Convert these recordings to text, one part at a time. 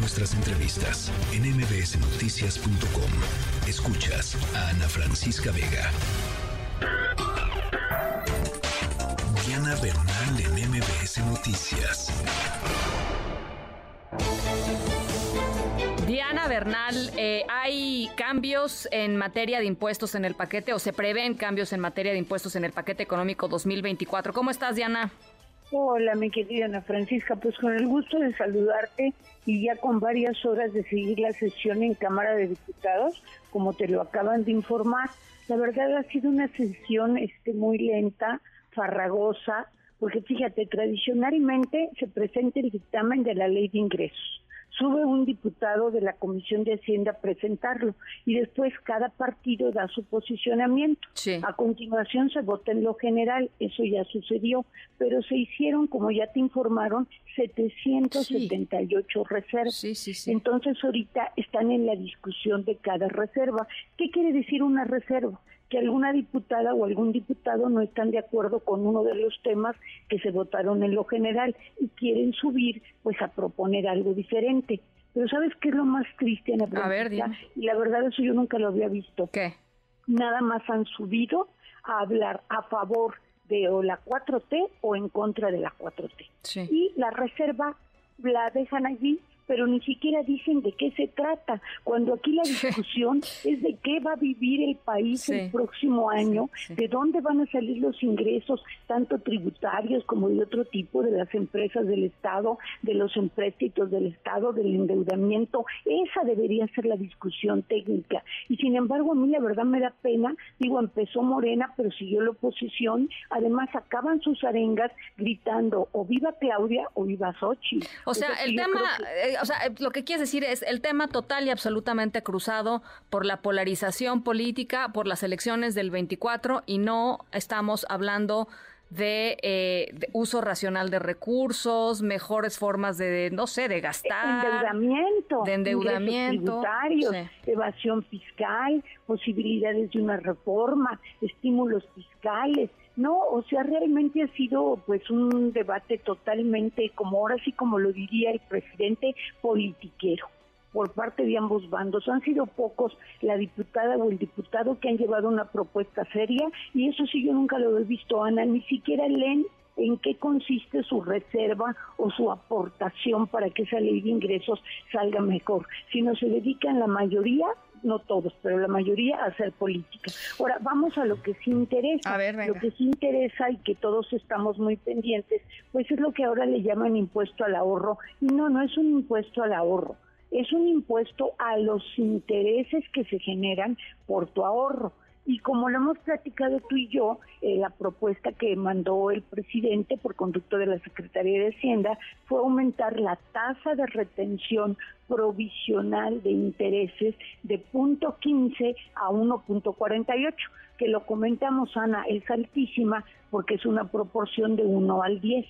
nuestras entrevistas en mbsnoticias.com. Escuchas a Ana Francisca Vega. Diana Bernal en MBS Noticias. Diana Bernal, eh, ¿hay cambios en materia de impuestos en el paquete o se prevén cambios en materia de impuestos en el paquete económico 2024? ¿Cómo estás, Diana? Hola, mi querida Ana Francisca, pues con el gusto de saludarte y ya con varias horas de seguir la sesión en Cámara de Diputados, como te lo acaban de informar. La verdad ha sido una sesión este, muy lenta, farragosa, porque fíjate, tradicionalmente se presenta el dictamen de la ley de ingresos sube un diputado de la Comisión de Hacienda a presentarlo y después cada partido da su posicionamiento. A continuación se vota en lo general, eso ya sucedió, pero se hicieron, como ya te informaron, 778 reservas. Entonces ahorita están en la discusión de cada reserva. ¿Qué quiere decir una reserva? Que alguna diputada o algún diputado no están de acuerdo con uno de los temas que se votaron en lo general y quieren subir pues a proponer algo diferente. Pero ¿sabes qué es lo más triste, en A ver, Y la verdad eso yo nunca lo había visto. ¿Qué? Nada más han subido a hablar a favor de o la 4T o en contra de la 4T. Y la reserva la dejan allí pero ni siquiera dicen de qué se trata, cuando aquí la discusión es de qué va a vivir el país el próximo año, de dónde van a salir los ingresos, tanto tributarios como de otro tipo, de las empresas del Estado, de los empréstitos del Estado, del endeudamiento. Esa debería ser la discusión técnica. Y sin embargo, a mí la verdad me da pena, digo, empezó Morena, pero siguió la oposición, además acaban sus arengas gritando o viva Claudia o viva Sochi. O sea, el tema, o sea, eh, lo que quieres decir es el tema total y absolutamente cruzado por la polarización política, por las elecciones del 24 y no estamos hablando eh, de, uso racional de recursos, mejores formas de, no sé, de gastar. Endeudamiento. De endeudamiento. Tributarios, evasión fiscal, posibilidades de una reforma, estímulos fiscales. No, o sea, realmente ha sido pues un debate totalmente, como ahora sí como lo diría el presidente, politiquero por parte de ambos bandos. Han sido pocos la diputada o el diputado que han llevado una propuesta seria y eso sí yo nunca lo he visto, Ana, ni siquiera leen en qué consiste su reserva o su aportación para que esa ley de ingresos salga mejor, sino se dedican la mayoría no todos, pero la mayoría a hacer política. Ahora, vamos a lo que sí interesa. lo que sí interesa y que todos estamos muy pendientes, pues es lo que ahora le llaman impuesto al ahorro. Y no, no es un impuesto al ahorro, es un impuesto a los intereses que se generan por tu ahorro. Y como lo hemos platicado tú y yo, eh, la propuesta que mandó el presidente por conducto de la Secretaría de Hacienda fue aumentar la tasa de retención provisional de intereses de punto 15 a 1.48, que lo comentamos, Ana, es altísima porque es una proporción de 1 al 10.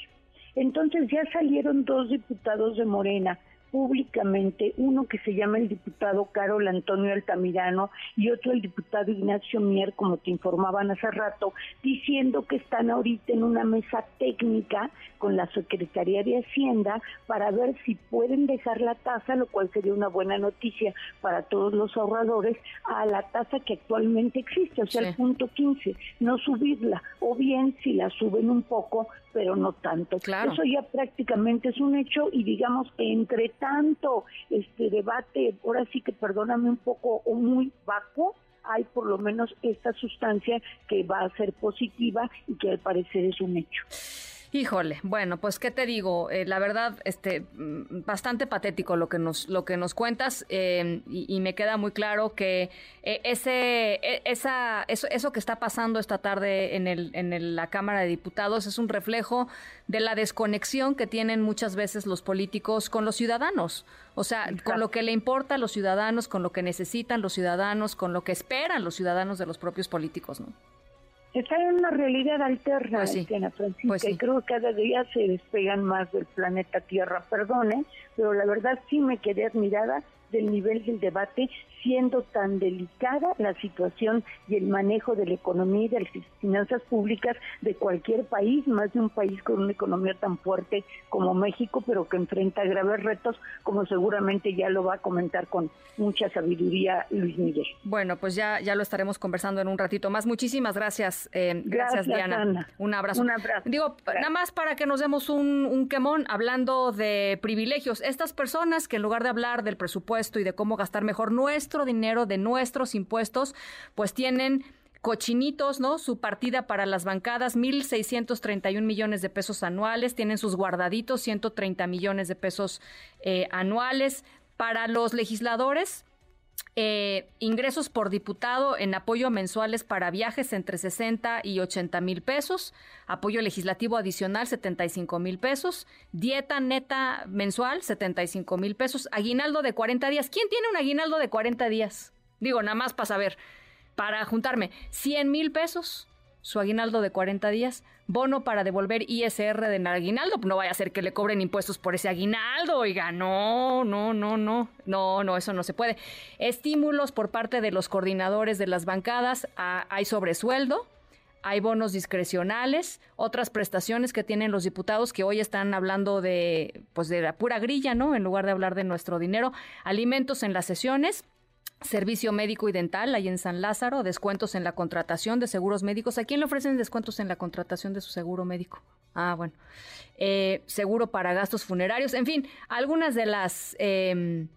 Entonces ya salieron dos diputados de Morena públicamente, uno que se llama el diputado Carol Antonio Altamirano y otro el diputado Ignacio Mier, como te informaban hace rato, diciendo que están ahorita en una mesa técnica con la Secretaría de Hacienda para ver si pueden dejar la tasa, lo cual sería una buena noticia para todos los ahorradores, a la tasa que actualmente existe, o sea, el punto 15, no subirla, o bien si la suben un poco, pero no tanto. Claro. Eso ya prácticamente es un hecho y digamos que entre tanto este debate, ahora sí que perdóname un poco o muy vacuo, hay por lo menos esta sustancia que va a ser positiva y que al parecer es un hecho. Híjole, bueno, pues qué te digo, eh, la verdad, este, mm, bastante patético lo que nos, lo que nos cuentas em, y, me queda muy claro que eh, ese, e, esa, eso, eso, que está pasando esta tarde en, el, en la Cámara de Diputados es un reflejo de la desconexión que tienen muchas veces los políticos con los ciudadanos, o sea, con lo que le importa a los ciudadanos, con lo que necesitan los ciudadanos, con lo que esperan los ciudadanos de los propios políticos, ¿no? Están en una realidad alterna, pues Francisca, pues y creo que cada día se despegan más del planeta Tierra, perdone, pero la verdad sí me quedé admirada del nivel del debate, siendo tan delicada la situación y el manejo de la economía y de las finanzas públicas de cualquier país, más de un país con una economía tan fuerte como México, pero que enfrenta graves retos, como seguramente ya lo va a comentar con mucha sabiduría Luis Miguel. Bueno, pues ya, ya lo estaremos conversando en un ratito más. Muchísimas gracias. Eh, gracias, Diana. Un abrazo. Un abrazo. Digo, nada más para que nos demos un, un quemón hablando de privilegios. Estas personas que en lugar de hablar del presupuesto y de cómo gastar mejor nuestro dinero, de nuestros impuestos, pues tienen cochinitos, ¿no? Su partida para las bancadas, 1.631 millones de pesos anuales, tienen sus guardaditos, 130 millones de pesos eh, anuales. Para los legisladores, eh, ingresos por diputado en apoyo mensuales para viajes entre 60 y 80 mil pesos, apoyo legislativo adicional 75 mil pesos, dieta neta mensual 75 mil pesos, aguinaldo de 40 días. ¿Quién tiene un aguinaldo de 40 días? Digo, nada más para saber, para juntarme, 100 mil pesos su aguinaldo de 40 días, bono para devolver ISR de aguinaldo, no vaya a ser que le cobren impuestos por ese aguinaldo, oiga, no, no, no, no, no, no, eso no se puede. Estímulos por parte de los coordinadores de las bancadas, hay sobresueldo, hay bonos discrecionales, otras prestaciones que tienen los diputados que hoy están hablando de, pues de la pura grilla, ¿no? En lugar de hablar de nuestro dinero, alimentos en las sesiones, Servicio médico y dental ahí en San Lázaro, descuentos en la contratación de seguros médicos. ¿A quién le ofrecen descuentos en la contratación de su seguro médico? Ah, bueno. Eh, seguro para gastos funerarios. En fin, algunas de las... Em,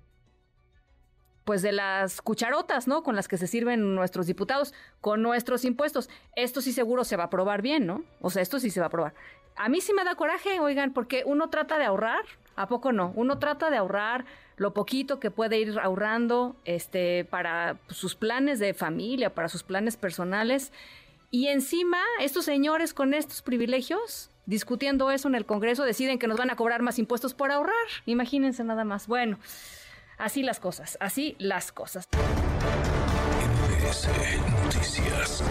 pues de las cucharotas, ¿no? Con las que se sirven nuestros diputados, con nuestros impuestos. Esto sí seguro se va a aprobar bien, ¿no? O sea, esto sí se va a aprobar. A mí sí me da coraje, oigan, porque uno trata de ahorrar, ¿A poco no? Uno trata de ahorrar lo poquito que puede ir ahorrando este, para sus planes de familia, para sus planes personales. Y encima, estos señores con estos privilegios, discutiendo eso en el Congreso, deciden que nos van a cobrar más impuestos por ahorrar. Imagínense nada más. Bueno, así las cosas, así las cosas. MBS Noticias.